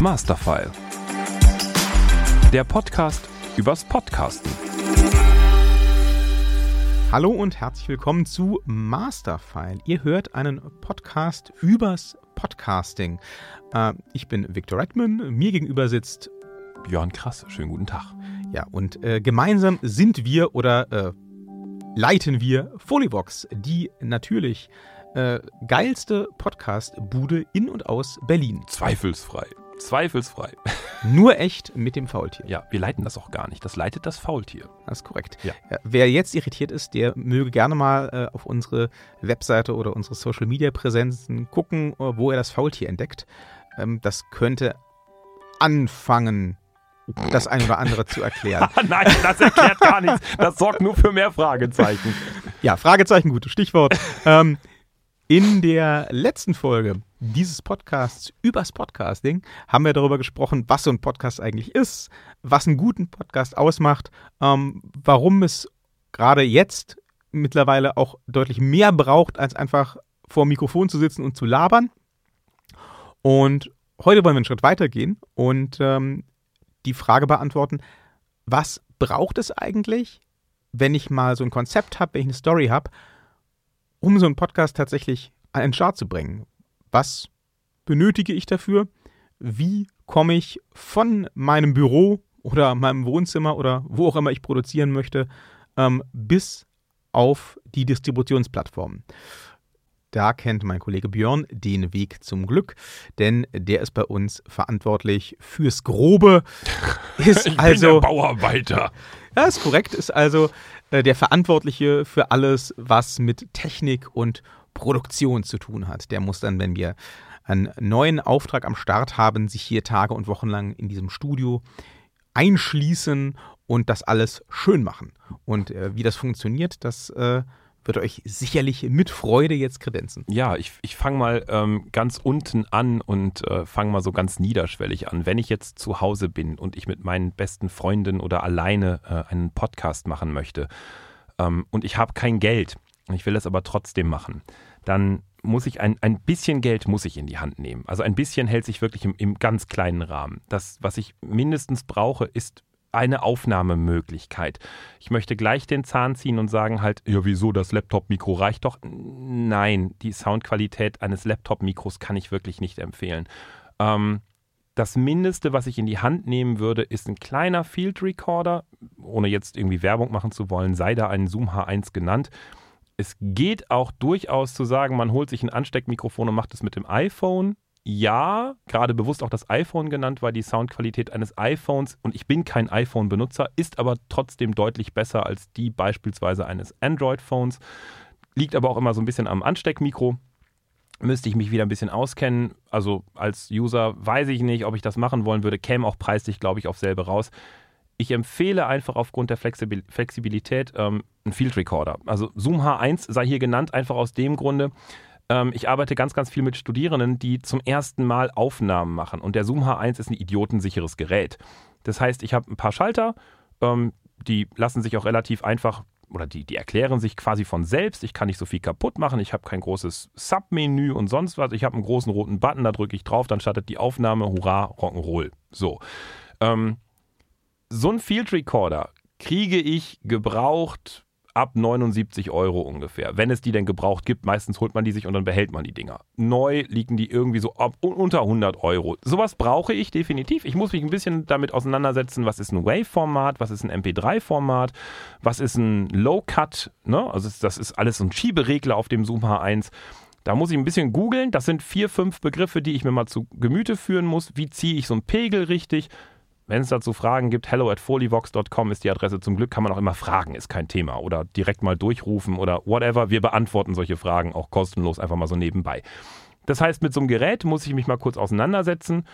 Masterfile. Der Podcast übers Podcasten. Hallo und herzlich willkommen zu Masterfile. Ihr hört einen Podcast übers Podcasting. Äh, ich bin Victor Redman, mir gegenüber sitzt Björn Krass, schönen guten Tag. Ja, und äh, gemeinsam sind wir oder äh, leiten wir Folivox, die natürlich äh, geilste Podcast-Bude in und aus Berlin. Zweifelsfrei. Zweifelsfrei. Nur echt mit dem Faultier. Ja, wir leiten das auch gar nicht. Das leitet das Faultier. Das ist korrekt. Ja. Ja, wer jetzt irritiert ist, der möge gerne mal äh, auf unsere Webseite oder unsere Social Media Präsenzen gucken, äh, wo er das Faultier entdeckt. Ähm, das könnte anfangen, das ein oder andere zu erklären. Nein, das erklärt gar nichts. Das sorgt nur für mehr Fragezeichen. Ja, Fragezeichen, gutes Stichwort. ähm, in der letzten Folge dieses Podcasts übers Podcasting haben wir darüber gesprochen, was so ein Podcast eigentlich ist, was einen guten Podcast ausmacht, ähm, warum es gerade jetzt mittlerweile auch deutlich mehr braucht, als einfach vor dem Mikrofon zu sitzen und zu labern. Und heute wollen wir einen Schritt weitergehen und ähm, die Frage beantworten, was braucht es eigentlich, wenn ich mal so ein Konzept habe, wenn ich eine Story habe, um so einen Podcast tatsächlich an den Start zu bringen? Was benötige ich dafür? Wie komme ich von meinem Büro oder meinem Wohnzimmer oder wo auch immer ich produzieren möchte, ähm, bis auf die Distributionsplattformen? Da kennt mein Kollege Björn den Weg zum Glück, denn der ist bei uns verantwortlich fürs Grobe. Ist Ich also bin der Bauarbeiter. ja, ist korrekt, ist also äh, der Verantwortliche für alles, was mit Technik und Produktion zu tun hat. Der muss dann, wenn wir einen neuen Auftrag am Start haben, sich hier Tage und Wochen lang in diesem Studio einschließen und das alles schön machen. Und äh, wie das funktioniert, das äh, wird euch sicherlich mit Freude jetzt kredenzen. Ja, ich, ich fange mal ähm, ganz unten an und äh, fange mal so ganz niederschwellig an. Wenn ich jetzt zu Hause bin und ich mit meinen besten Freunden oder alleine äh, einen Podcast machen möchte ähm, und ich habe kein Geld, ich will das aber trotzdem machen, dann muss ich ein, ein bisschen Geld muss ich in die Hand nehmen. Also ein bisschen hält sich wirklich im, im ganz kleinen Rahmen. Das, was ich mindestens brauche, ist eine Aufnahmemöglichkeit. Ich möchte gleich den Zahn ziehen und sagen halt, ja wieso, das Laptop-Mikro reicht doch. Nein, die Soundqualität eines Laptop-Mikros kann ich wirklich nicht empfehlen. Ähm, das Mindeste, was ich in die Hand nehmen würde, ist ein kleiner Field Recorder, ohne jetzt irgendwie Werbung machen zu wollen, sei da ein Zoom H1 genannt. Es geht auch durchaus zu sagen, man holt sich ein Ansteckmikrofon und macht es mit dem iPhone. Ja, gerade bewusst auch das iPhone genannt, weil die Soundqualität eines iPhones, und ich bin kein iPhone-Benutzer, ist aber trotzdem deutlich besser als die beispielsweise eines Android-Phones. Liegt aber auch immer so ein bisschen am Ansteckmikro. Müsste ich mich wieder ein bisschen auskennen. Also als User weiß ich nicht, ob ich das machen wollen würde. Käme auch preislich, glaube ich, auf selbe raus. Ich empfehle einfach aufgrund der Flexibil Flexibilität ähm, einen Field Recorder. Also Zoom H1 sei hier genannt, einfach aus dem Grunde, ich arbeite ganz, ganz viel mit Studierenden, die zum ersten Mal Aufnahmen machen. Und der Zoom H1 ist ein idiotensicheres Gerät. Das heißt, ich habe ein paar Schalter, ähm, die lassen sich auch relativ einfach oder die, die erklären sich quasi von selbst. Ich kann nicht so viel kaputt machen. Ich habe kein großes Submenü und sonst was. Ich habe einen großen roten Button, da drücke ich drauf, dann startet die Aufnahme. Hurra, Rock'n'Roll. So. Ähm, so ein Field Recorder kriege ich gebraucht ab 79 Euro ungefähr. Wenn es die denn gebraucht gibt, meistens holt man die sich und dann behält man die Dinger. Neu liegen die irgendwie so ab unter 100 Euro. Sowas brauche ich definitiv. Ich muss mich ein bisschen damit auseinandersetzen, was ist ein Wave-Format, was ist ein MP3-Format, was ist ein Low-Cut, ne? also das ist alles so ein Schieberegler auf dem Zoom H1. Da muss ich ein bisschen googeln. Das sind vier, fünf Begriffe, die ich mir mal zu Gemüte führen muss. Wie ziehe ich so einen Pegel richtig? Wenn es dazu Fragen gibt, hello at folivox.com ist die Adresse. Zum Glück kann man auch immer fragen, ist kein Thema. Oder direkt mal durchrufen oder whatever. Wir beantworten solche Fragen auch kostenlos einfach mal so nebenbei. Das heißt, mit so einem Gerät muss ich mich mal kurz auseinandersetzen.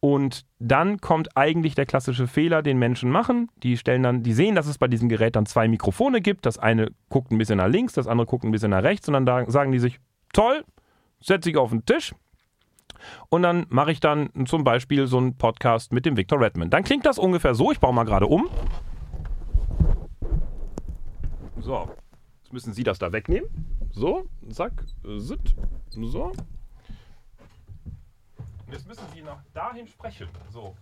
Und dann kommt eigentlich der klassische Fehler, den Menschen machen. Die stellen dann, die sehen, dass es bei diesem Gerät dann zwei Mikrofone gibt. Das eine guckt ein bisschen nach links, das andere guckt ein bisschen nach rechts. Und dann da sagen die sich, toll, setze ich auf den Tisch, und dann mache ich dann zum Beispiel so einen Podcast mit dem Victor Redman. Dann klingt das ungefähr so. Ich baue mal gerade um. So, jetzt müssen Sie das da wegnehmen. So, zack, sit, so. Jetzt müssen Sie nach dahin sprechen. So.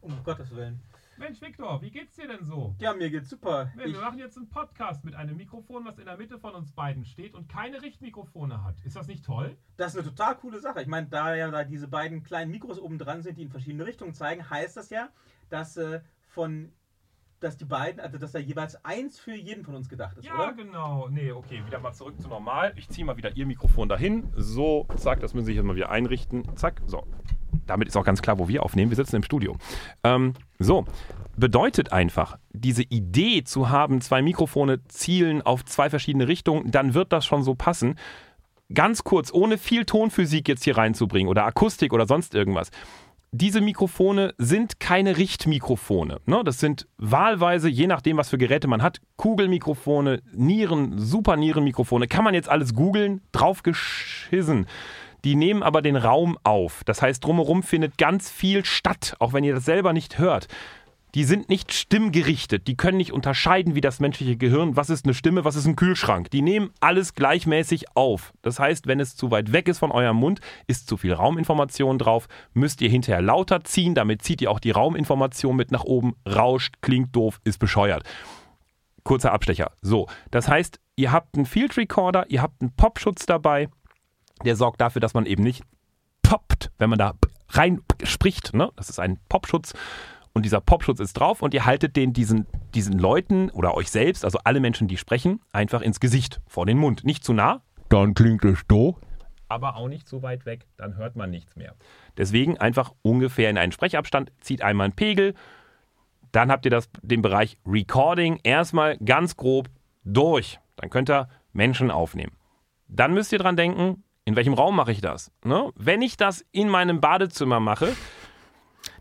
Um Gottes Willen. Mensch, Viktor, wie geht's dir denn so? Ja, mir geht's super. Nee, wir machen jetzt einen Podcast mit einem Mikrofon, was in der Mitte von uns beiden steht und keine Richtmikrofone hat. Ist das nicht toll? Das ist eine total coole Sache. Ich meine, da ja da diese beiden kleinen Mikros oben dran sind, die in verschiedene Richtungen zeigen, heißt das ja, dass äh, von dass die beiden, also dass da jeweils eins für jeden von uns gedacht ist, ja, oder? genau. Nee, okay, wieder mal zurück zu normal. Ich ziehe mal wieder Ihr Mikrofon dahin. So, zack, das müssen Sie jetzt mal wieder einrichten. Zack, so. Damit ist auch ganz klar, wo wir aufnehmen. Wir sitzen im Studio. Ähm, so, bedeutet einfach, diese Idee zu haben, zwei Mikrofone zielen auf zwei verschiedene Richtungen, dann wird das schon so passen. Ganz kurz, ohne viel Tonphysik jetzt hier reinzubringen oder Akustik oder sonst irgendwas diese Mikrofone sind keine Richtmikrofone. Ne? Das sind wahlweise, je nachdem, was für Geräte man hat, Kugelmikrofone, Nieren, Supernierenmikrofone. Kann man jetzt alles googeln, draufgeschissen. Die nehmen aber den Raum auf. Das heißt, drumherum findet ganz viel statt, auch wenn ihr das selber nicht hört die sind nicht stimmgerichtet. Die können nicht unterscheiden, wie das menschliche Gehirn, was ist eine Stimme, was ist ein Kühlschrank. Die nehmen alles gleichmäßig auf. Das heißt, wenn es zu weit weg ist von eurem Mund, ist zu viel Rauminformation drauf, müsst ihr hinterher lauter ziehen, damit zieht ihr auch die Rauminformation mit nach oben, rauscht, klingt doof, ist bescheuert. Kurzer Abstecher. So, das heißt, ihr habt einen Field Recorder, ihr habt einen Popschutz dabei, der sorgt dafür, dass man eben nicht poppt, wenn man da rein spricht. Ne? Das ist ein Popschutz und dieser Popschutz ist drauf und ihr haltet den diesen, diesen Leuten oder euch selbst, also alle Menschen, die sprechen, einfach ins Gesicht, vor den Mund. Nicht zu nah, dann klingt es doof. Aber auch nicht zu weit weg, dann hört man nichts mehr. Deswegen einfach ungefähr in einen Sprechabstand, zieht einmal einen Pegel, dann habt ihr das, den Bereich Recording erstmal ganz grob durch. Dann könnt ihr Menschen aufnehmen. Dann müsst ihr dran denken, in welchem Raum mache ich das? Ne? Wenn ich das in meinem Badezimmer mache,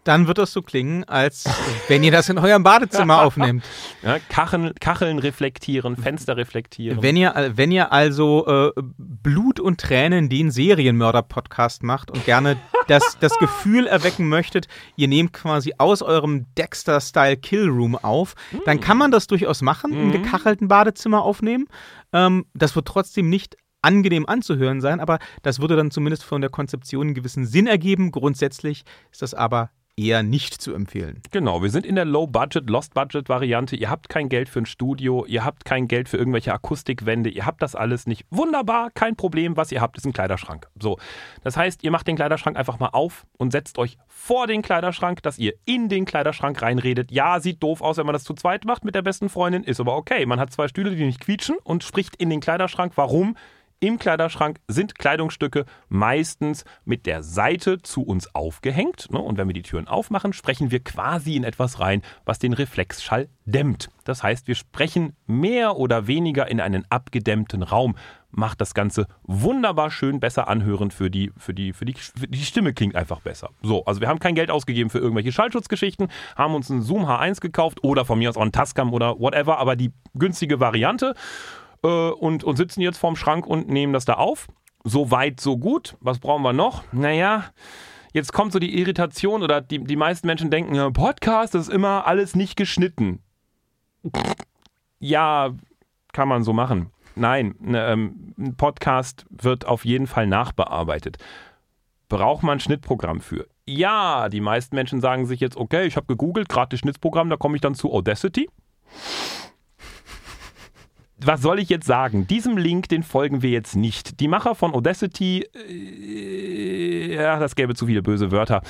dann wird das so klingen, als wenn ihr das in eurem Badezimmer aufnehmt. Ja, Kacheln, Kacheln reflektieren, Fenster reflektieren. Wenn ihr, wenn ihr also äh, Blut und Tränen den Serienmörder-Podcast macht und gerne das, das Gefühl erwecken möchtet, ihr nehmt quasi aus eurem Dexter-Style Killroom auf, dann kann man das durchaus machen, im mhm. gekachelten Badezimmer aufnehmen. Ähm, das wird trotzdem nicht angenehm anzuhören sein, aber das würde dann zumindest von der Konzeption einen gewissen Sinn ergeben. Grundsätzlich ist das aber eher nicht zu empfehlen. Genau, wir sind in der Low-Budget, Lost-Budget-Variante. Ihr habt kein Geld für ein Studio, ihr habt kein Geld für irgendwelche Akustikwände, ihr habt das alles nicht. Wunderbar, kein Problem. Was ihr habt, ist ein Kleiderschrank. So, das heißt, ihr macht den Kleiderschrank einfach mal auf und setzt euch vor den Kleiderschrank, dass ihr in den Kleiderschrank reinredet. Ja, sieht doof aus, wenn man das zu zweit macht mit der besten Freundin, ist aber okay. Man hat zwei Stühle, die nicht quietschen und spricht in den Kleiderschrank. Warum? Im Kleiderschrank sind Kleidungsstücke meistens mit der Seite zu uns aufgehängt. Ne? Und wenn wir die Türen aufmachen, sprechen wir quasi in etwas rein, was den Reflexschall dämmt. Das heißt, wir sprechen mehr oder weniger in einen abgedämmten Raum. Macht das Ganze wunderbar schön besser anhören für die, für die, für die, für die Stimme klingt einfach besser. So, also wir haben kein Geld ausgegeben für irgendwelche Schallschutzgeschichten, haben uns einen Zoom H1 gekauft oder von mir aus auch einen Tascam oder whatever, aber die günstige Variante äh, und, und sitzen jetzt vorm Schrank und nehmen das da auf. So weit, so gut. Was brauchen wir noch? Naja, jetzt kommt so die Irritation oder die, die meisten Menschen denken, ja, Podcast ist immer alles nicht geschnitten. Ja, kann man so machen. Nein, ne, ähm, ein Podcast wird auf jeden Fall nachbearbeitet. Braucht man ein Schnittprogramm für? Ja, die meisten Menschen sagen sich jetzt, okay, ich habe gegoogelt, gratis Schnittprogramm, da komme ich dann zu Audacity was soll ich jetzt sagen? Diesem Link, den folgen wir jetzt nicht. Die Macher von Audacity, äh, ja, das gäbe zu viele böse Wörter.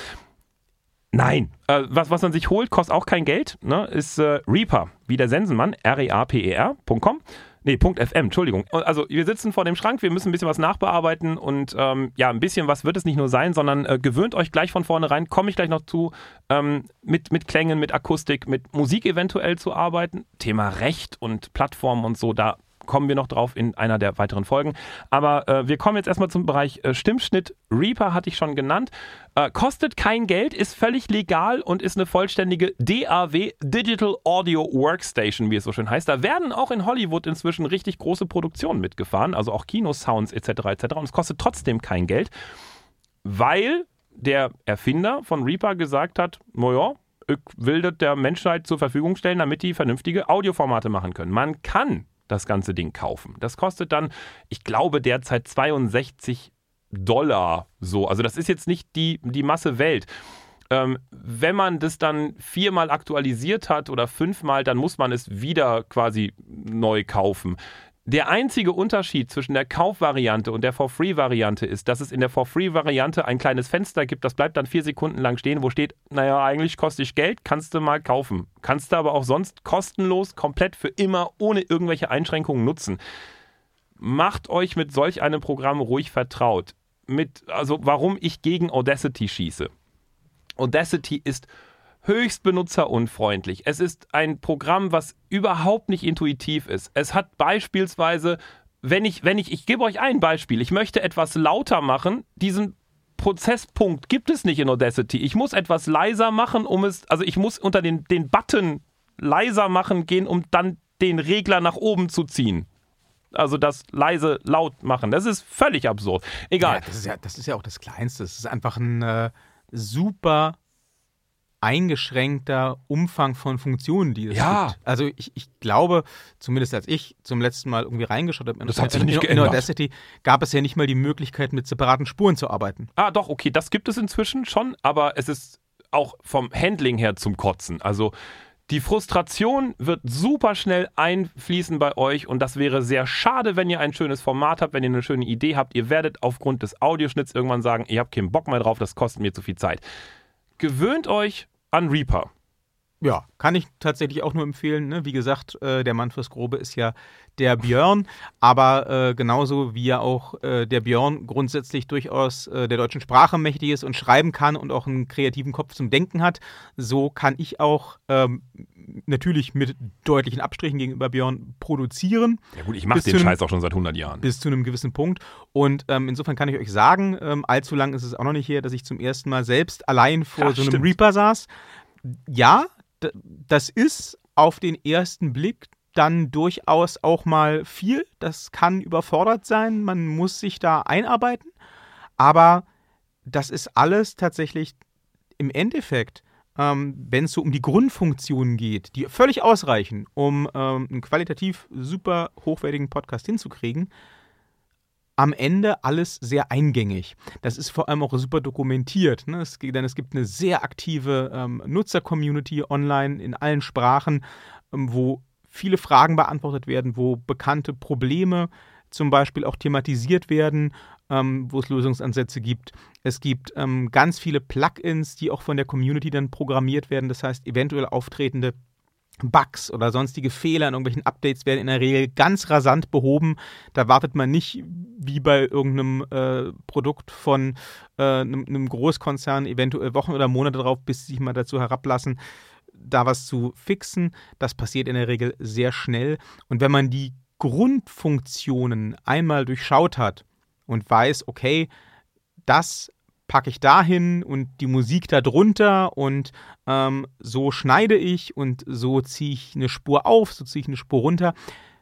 Nein, äh, was, was man sich holt, kostet auch kein Geld, ne, ist äh, Reaper, wie der Sensenmann, R-E-A-P-E-R.com. Nee, Punkt FM, Entschuldigung. Also wir sitzen vor dem Schrank, wir müssen ein bisschen was nachbearbeiten und ähm, ja, ein bisschen was wird es nicht nur sein, sondern äh, gewöhnt euch gleich von vornherein, komme ich gleich noch zu, ähm, mit, mit Klängen, mit Akustik, mit Musik eventuell zu arbeiten. Thema Recht und Plattformen und so, da kommen wir noch drauf in einer der weiteren Folgen. Aber äh, wir kommen jetzt erstmal zum Bereich äh, Stimmschnitt. Reaper hatte ich schon genannt. Äh, kostet kein Geld, ist völlig legal und ist eine vollständige DAW, Digital Audio Workstation, wie es so schön heißt. Da werden auch in Hollywood inzwischen richtig große Produktionen mitgefahren, also auch Kinosounds etc. etc. Und es kostet trotzdem kein Geld, weil der Erfinder von Reaper gesagt hat, naja, ich will das der Menschheit zur Verfügung stellen, damit die vernünftige Audioformate machen können. Man kann das ganze Ding kaufen. Das kostet dann, ich glaube, derzeit 62 Dollar so. Also das ist jetzt nicht die, die Masse Welt. Ähm, wenn man das dann viermal aktualisiert hat oder fünfmal, dann muss man es wieder quasi neu kaufen. Der einzige Unterschied zwischen der Kaufvariante und der For-Free-Variante ist, dass es in der For-Free-Variante ein kleines Fenster gibt, das bleibt dann vier Sekunden lang stehen, wo steht, naja, eigentlich kostet ich Geld, kannst du mal kaufen. Kannst du aber auch sonst kostenlos, komplett für immer, ohne irgendwelche Einschränkungen nutzen. Macht euch mit solch einem Programm ruhig vertraut. Mit, also warum ich gegen Audacity schieße. Audacity ist höchst benutzerunfreundlich. Es ist ein Programm, was überhaupt nicht intuitiv ist. Es hat beispielsweise, wenn ich, wenn ich, ich gebe euch ein Beispiel, ich möchte etwas lauter machen, diesen Prozesspunkt gibt es nicht in Audacity. Ich muss etwas leiser machen, um es, also ich muss unter den, den Button leiser machen gehen, um dann den Regler nach oben zu ziehen. Also das leise laut machen. Das ist völlig absurd. Egal. Ja, das, ist ja, das ist ja auch das Kleinste. Es ist einfach ein äh, super eingeschränkter Umfang von Funktionen, die es Ja. gibt. Also ich, ich glaube, zumindest als ich zum letzten Mal irgendwie reingeschaut habe in, Das hat sich in, nicht in, in geändert. Audacity, gab es ja nicht mal die Möglichkeit, mit separaten Spuren zu arbeiten. Ah, doch, okay, das gibt es inzwischen schon, aber es ist auch vom Handling her zum Kotzen. Also die Frustration wird super schnell einfließen bei euch und das wäre sehr schade, wenn ihr ein schönes Format habt, wenn ihr eine schöne Idee habt. Ihr werdet aufgrund des Audioschnitts irgendwann sagen, ihr habt keinen Bock mehr drauf, das kostet mir zu viel Zeit. Gewöhnt euch Unreaper. Ja, kann ich tatsächlich auch nur empfehlen. Ne? Wie gesagt, äh, der Mann fürs Grobe ist ja der Björn, aber äh, genauso wie ja auch äh, der Björn grundsätzlich durchaus äh, der deutschen Sprache mächtig ist und schreiben kann und auch einen kreativen Kopf zum Denken hat, so kann ich auch ähm, natürlich mit deutlichen Abstrichen gegenüber Björn produzieren Ja gut, ich mache den einem- Scheiß auch schon seit 100 Jahren. bis zu einem gewissen Punkt. Und ähm, insofern kann ich euch sagen, ähm, allzu lang ist es auch noch nicht her, dass ich zum ersten Mal selbst allein vor Ja, so einem stimmt. Reaper saß. Ja, das ist auf den ersten Blick dann durchaus auch mal viel. Das kann überfordert sein. Man muss sich da einarbeiten. Aber das ist alles tatsächlich im Endeffekt, ähm, wenn es so um die Grundfunktionen geht, die völlig ausreichen, um ähm, einen qualitativ super hochwertigen Podcast hinzukriegen, am Ende alles sehr eingängig. Das ist vor allem auch super dokumentiert. Ne? Es, denn es gibt eine sehr aktive ähm, Nutzer-Community online in allen Sprachen, ähm, wo viele Fragen beantwortet werden, wo bekannte Probleme zum Beispiel auch thematisiert werden, ähm, wo es Lösungsansätze gibt. Es gibt ähm, ganz viele Plugins, die auch von der Community dann programmiert werden. Das heißt, eventuell auftretende Bugs oder sonstige Fehler in irgendwelchen Updates werden in der Regel ganz rasant behoben. Da wartet man nicht wie bei irgendeinem äh, Produkt von äh, einem, einem Großkonzern eventuell Wochen oder Monate darauf, bis sie sich mal dazu herablassen, da was zu fixen. Das passiert in der Regel sehr schnell. Und wenn man die Grundfunktionen einmal durchschaut hat und weiß, okay, das packe ich dahin und die Musik da drunter und ähm, so schneide ich und so ziehe ich eine Spur auf, so ziehe ich eine Spur runter.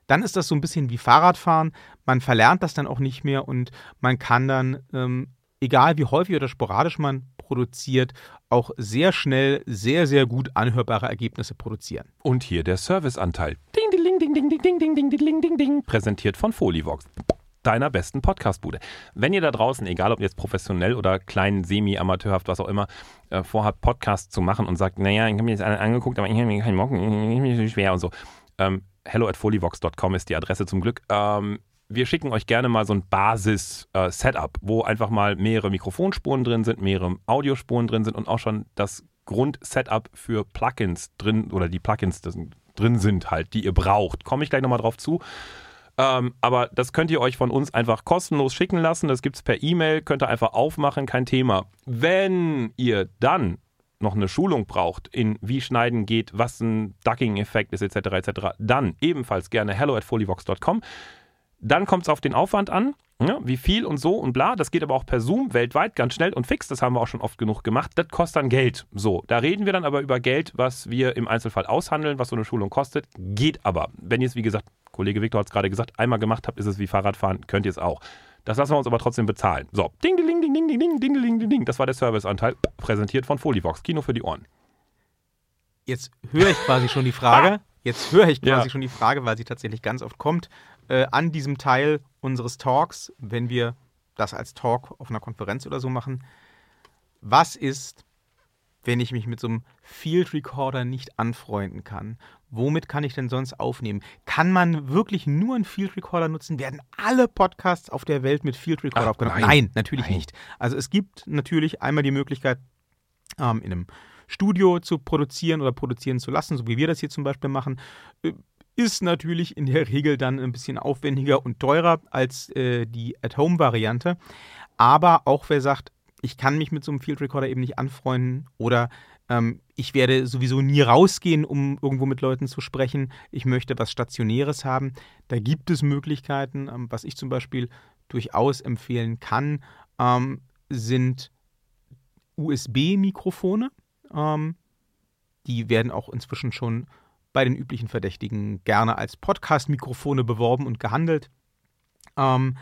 Dann ist das so ein bisschen wie Fahrradfahren. Man verlernt das dann auch nicht mehr und man kann dann, ähm, egal wie häufig oder sporadisch man produziert, auch sehr schnell sehr, sehr gut anhörbare Ergebnisse produzieren. Und hier der Serviceanteil. Ding, ding, ding, ding, ding, ding, ding, ding, ding, ding, ding, ding. Präsentiert von Folivox. Deiner besten Podcastbude. Wenn ihr da draußen, egal ob jetzt professionell oder klein, semi-amateurhaft, was auch immer, äh, vorhabt, Podcasts zu machen und sagt, naja, ich habe mir jetzt alle angeguckt, aber ich habe mir keinen Bock, ich bin schwer und so. Ähm, hello at folivox.com ist die Adresse zum Glück. Ähm, wir schicken euch gerne mal so ein Basis-Setup, wo einfach mal mehrere Mikrofonspuren drin sind, mehrere Audiospuren drin sind und auch schon das Grundsetup für Plugins drin oder die Plugins drin sind halt, die ihr braucht. Komme ich gleich nochmal drauf zu. Ähm, aber das könnt ihr euch von uns einfach kostenlos schicken lassen. Das gibt es per E-Mail, könnt ihr einfach aufmachen, kein Thema. Wenn ihr dann noch eine Schulung braucht, in wie Schneiden geht, was ein Ducking-Effekt ist, etc., etc., dann ebenfalls gerne hello at folivox.com. Dann kommt es auf den Aufwand an, ja, wie viel und so und bla. Das geht aber auch per Zoom weltweit ganz schnell und fix. Das haben wir auch schon oft genug gemacht. Das kostet dann Geld. So, da reden wir dann aber über Geld, was wir im Einzelfall aushandeln, was so eine Schulung kostet. Geht aber. Wenn ihr es, wie gesagt, Kollege Viktor hat es gerade gesagt, einmal gemacht habt, ist es wie Fahrradfahren, könnt ihr es auch. Das lassen wir uns aber trotzdem bezahlen. So, ding, ding, ding, ding, ding, ding, ding, ding, ding, ding. Das war der Serviceanteil, präsentiert von Folivox. Kino für die Ohren. Jetzt höre ich quasi schon die Frage, Jetzt höre ich quasi Ja. schon die Frage, weil sie tatsächlich ganz oft kommt, äh, an diesem Teil unseres Talks, wenn wir das als Talk auf einer Konferenz oder so machen. Was ist, wenn ich mich mit so einem Field Recorder nicht anfreunden kann? Womit kann ich denn sonst aufnehmen? Kann man wirklich nur einen Field Recorder nutzen? Werden alle Podcasts auf der Welt mit Field Recorder Ach, aufgenommen? nein. natürlich Nein. nicht. Also es gibt natürlich einmal die Möglichkeit, ähm, in einem Studio zu produzieren oder produzieren zu lassen, so wie wir das hier zum Beispiel machen. Ist natürlich in der Regel dann ein bisschen aufwendiger und teurer als äh, die At-Home-Variante. Aber auch wer sagt, ich kann mich mit so einem Field Recorder eben nicht anfreunden oder ähm, ich werde sowieso nie rausgehen, um irgendwo mit Leuten zu sprechen. Ich möchte was Stationäres haben. Da gibt es Möglichkeiten. Ähm, was ich zum Beispiel durchaus empfehlen kann, ähm, sind USB-Mikrofone. Ähm, die werden auch inzwischen schon bei den üblichen Verdächtigen gerne als Podcast-Mikrofone beworben und gehandelt. Ähm,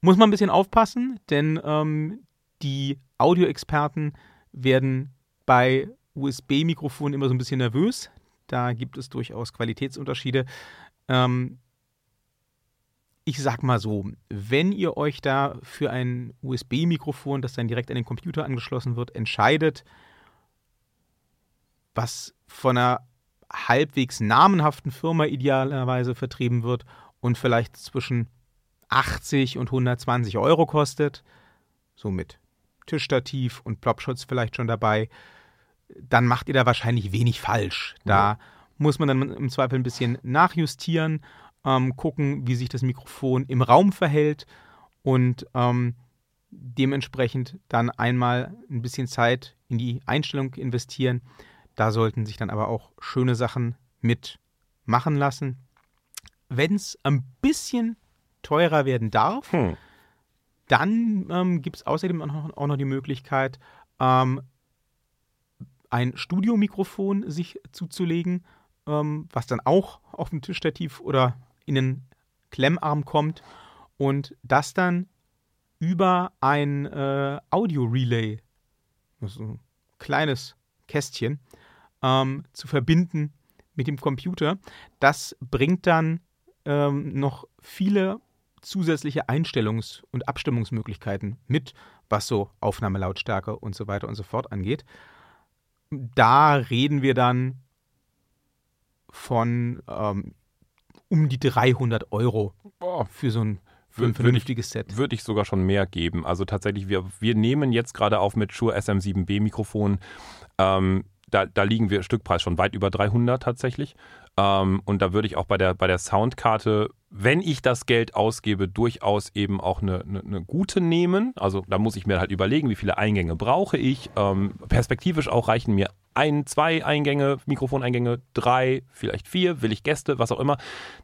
muss man ein bisschen aufpassen, denn ähm, die Audioexperten werden bei USB-Mikrofonen immer so ein bisschen nervös. Da gibt es durchaus Qualitätsunterschiede. Ähm, ich sag mal so, wenn ihr euch da für ein USB-Mikrofon, das dann direkt an den Computer angeschlossen wird, entscheidet, was von einer halbwegs namenhaften Firma idealerweise vertrieben wird und vielleicht zwischen 80 und 120 Euro kostet, so mit Tischstativ und Plopschutz vielleicht schon dabei, dann macht ihr da wahrscheinlich wenig falsch. Da muss man dann im Zweifel ein bisschen nachjustieren, ähm, gucken, wie sich das Mikrofon im Raum verhält und ähm, dementsprechend dann einmal ein bisschen Zeit in die Einstellung investieren. Da sollten sich dann aber auch schöne Sachen mit machen lassen. Wenn es ein bisschen teurer werden darf, Hm. dann ähm, gibt es außerdem auch noch, auch noch die Möglichkeit, ähm, ein Studiomikrofon sich zuzulegen, ähm, was dann auch auf dem Tischstativ oder in den Klemmarm kommt und das dann über ein äh, Audio-Relay, das ist ein kleines Kästchen, ähm, zu verbinden mit dem Computer. Das bringt dann ähm, noch viele zusätzliche Einstellungs- und Abstimmungsmöglichkeiten mit, was so Aufnahmelautstärke und so weiter und so fort angeht. Da reden wir dann von ähm, um die 300 Euro für so ein, für ein vernünftiges Set. würde ich sogar schon mehr geben. Also tatsächlich, wir, wir nehmen jetzt gerade auf mit Shure SM7B Mikrofon. Ähm, da, da liegen wir Stückpreis schon weit über 300 tatsächlich. Ähm, und da würde ich auch bei der, bei der Soundkarte, wenn ich das Geld ausgebe, durchaus eben auch eine, eine, eine gute nehmen. Also da muss ich mir halt überlegen, wie viele Eingänge brauche ich. Ähm, perspektivisch auch reichen mir ein, zwei Eingänge, Mikrofoneingänge, drei, vielleicht vier, will ich Gäste, was auch immer.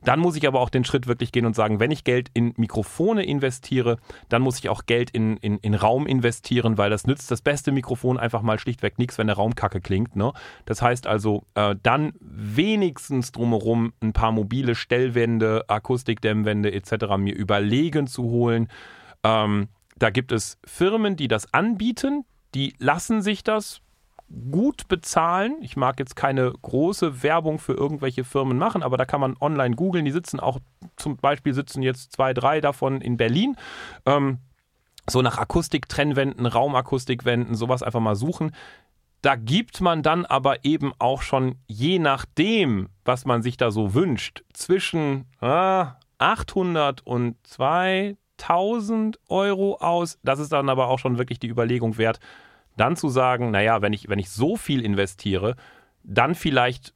Dann muss ich aber auch den Schritt wirklich gehen und sagen, wenn ich Geld in Mikrofone investiere, dann muss ich auch Geld in, in, in Raum investieren, weil das nützt das beste Mikrofon einfach mal schlichtweg nichts, wenn der Raum kacke klingt. Ne? Das heißt also, äh, dann wenigstens drumherum ein paar mobile Stellwände, Akustikdämmwände etc. mir überlegen zu holen. Ähm, da gibt es Firmen, die das anbieten, die lassen sich das gut bezahlen. Ich mag jetzt keine große Werbung für irgendwelche Firmen machen, aber da kann man online googeln. Die sitzen auch, zum Beispiel sitzen jetzt zwei, drei davon in Berlin. Ähm, so nach Akustiktrennwänden, Raumakustikwänden, sowas einfach mal suchen. Da gibt man dann aber eben auch schon, je nachdem, was man sich da so wünscht, zwischen ah, 800 und 2000 Euro aus. Das ist dann aber auch schon wirklich die Überlegung wert, dann zu sagen, naja, wenn ich, wenn ich so viel investiere, dann vielleicht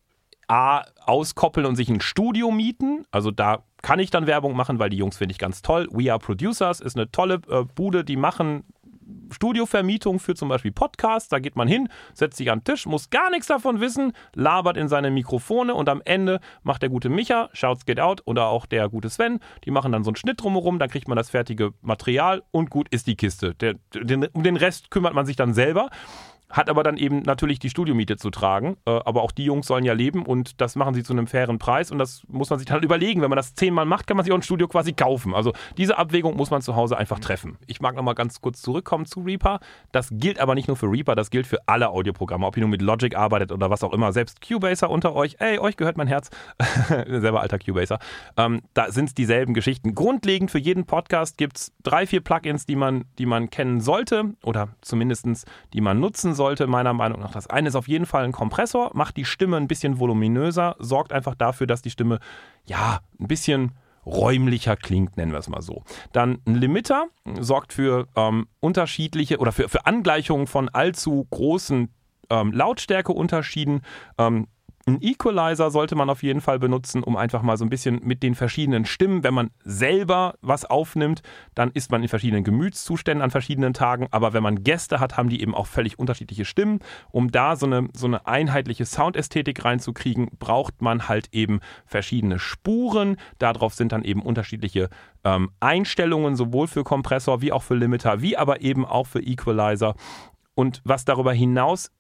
A, auskoppeln und sich ein Studio mieten. Also da kann ich dann Werbung machen, weil die Jungs finde ich ganz toll. We Are Producers ist eine tolle äh, Bude, die machen Studiovermietung für zum Beispiel Podcasts. Da geht man hin, setzt sich an den Tisch, muss gar nichts davon wissen, labert in seine Mikrofone und am Ende macht der gute Micha, Shouts Get Out oder auch der gute Sven, die machen dann so einen Schnitt drumherum, dann kriegt man das fertige Material und gut ist die Kiste. Der, den, um den Rest kümmert man sich dann selber. Hat aber dann eben natürlich die Studiomiete zu tragen. Äh, aber auch die Jungs sollen ja leben und das machen sie zu einem fairen Preis und das muss man sich dann überlegen. Wenn man das zehnmal macht, kann man sich auch ein Studio quasi kaufen. Also diese Abwägung muss man zu Hause einfach treffen. Ich mag nochmal ganz kurz zurückkommen zu Reaper. Das gilt aber nicht nur für Reaper, das gilt für alle Audioprogramme, ob ihr nur mit Logic arbeitet oder was auch immer. Selbst Cubaser unter euch, ey, euch gehört mein Herz, selber alter Cubaser. Ähm, da sind es dieselben Geschichten. Grundlegend für jeden Podcast gibt es drei, vier Plugins, die man, die man kennen sollte oder zumindest die man nutzen sollte, meiner Meinung nach. Das eine ist auf jeden Fall ein Kompressor, macht die Stimme ein bisschen voluminöser, sorgt einfach dafür, dass die Stimme ja ein bisschen räumlicher klingt, nennen wir es mal so. Dann ein Limiter sorgt für ähm, unterschiedliche oder für, für Angleichungen von allzu großen ähm, Lautstärkeunterschieden. Ähm, ein Equalizer sollte man auf jeden Fall benutzen, um einfach mal so ein bisschen mit den verschiedenen Stimmen, wenn man selber was aufnimmt, dann ist man in verschiedenen Gemütszuständen an verschiedenen Tagen. Aber wenn man Gäste hat, haben die eben auch völlig unterschiedliche Stimmen. Um da so eine, so eine einheitliche Soundästhetik reinzukriegen, braucht man halt eben verschiedene Spuren. Darauf sind dann eben unterschiedliche ähm, Einstellungen, sowohl für Kompressor wie auch für Limiter, wie aber eben auch für Equalizer. Und was darüber hinaus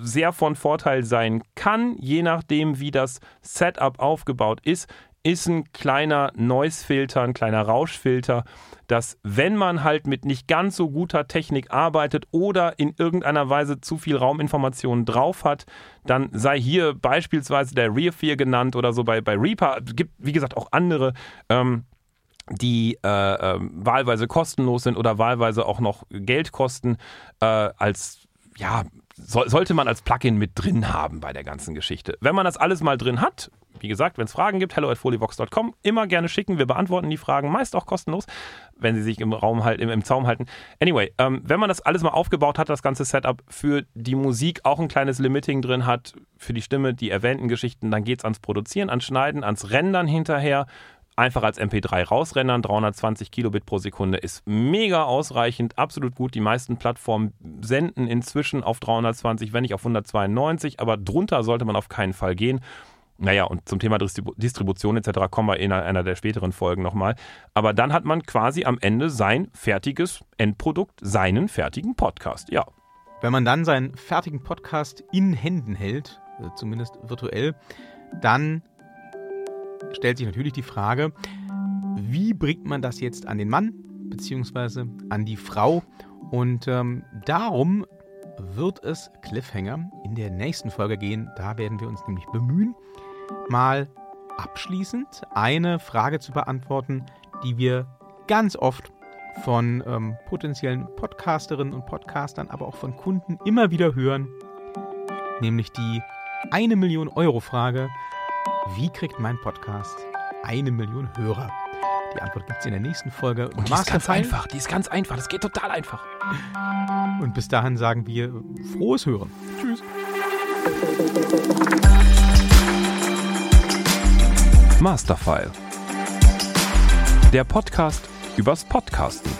sehr von Vorteil sein kann, je nachdem, wie das Setup aufgebaut ist, ist ein kleiner Noise-Filter, ein kleiner Rauschfilter, dass wenn man halt mit nicht ganz so guter Technik arbeitet oder in irgendeiner Weise zu viel Rauminformationen drauf hat, dann sei hier beispielsweise der Rear 4 genannt oder so bei, bei Reaper. Es gibt, wie gesagt, auch andere. Ähm, die äh, äh, wahlweise kostenlos sind oder wahlweise auch noch Geld kosten, äh, als ja, so, sollte man als Plugin mit drin haben bei der ganzen Geschichte. Wenn man das alles mal drin hat, wie gesagt, wenn es Fragen gibt, hello at folivox.com, immer gerne schicken. Wir beantworten die Fragen, meist auch kostenlos, wenn sie sich im Raum halt, im, im Zaum halten. Anyway, ähm, wenn man das alles mal aufgebaut hat, das ganze Setup für die Musik auch ein kleines Limiting drin hat, für die Stimme, die erwähnten Geschichten, dann geht es ans Produzieren, ans Schneiden, ans Rendern hinterher einfach als MP3 rausrendern. 320 Kilobit pro Sekunde ist mega ausreichend, absolut gut. Die meisten Plattformen senden inzwischen auf 320, wenn nicht auf 192, aber drunter sollte man auf keinen Fall gehen. Naja, und zum Thema Distribution etc. kommen wir in einer der späteren Folgen nochmal. Aber dann hat man quasi am Ende sein fertiges Endprodukt, seinen fertigen Podcast. Ja. Wenn man dann seinen fertigen Podcast in Händen hält, äh, zumindest virtuell, dann stellt sich natürlich die Frage, wie bringt man das jetzt an den Mann bzw. an die Frau? Und ähm, darum wird es Cliffhanger in der nächsten Folge gehen. Da werden wir uns nämlich bemühen, mal abschließend eine Frage zu beantworten, die wir ganz oft von ähm, potenziellen Podcasterinnen und Podcastern, aber auch von Kunden immer wieder hören, nämlich die eine Million Euro Frage. Wie kriegt mein Podcast eine Million Hörer? Die Antwort gibt es in der nächsten Folge. Und die ist ganz einfach, die ist ganz einfach, das geht total einfach. Und bis dahin sagen wir frohes Hören. Tschüss. Masterfile. Der Podcast übers Podcasten.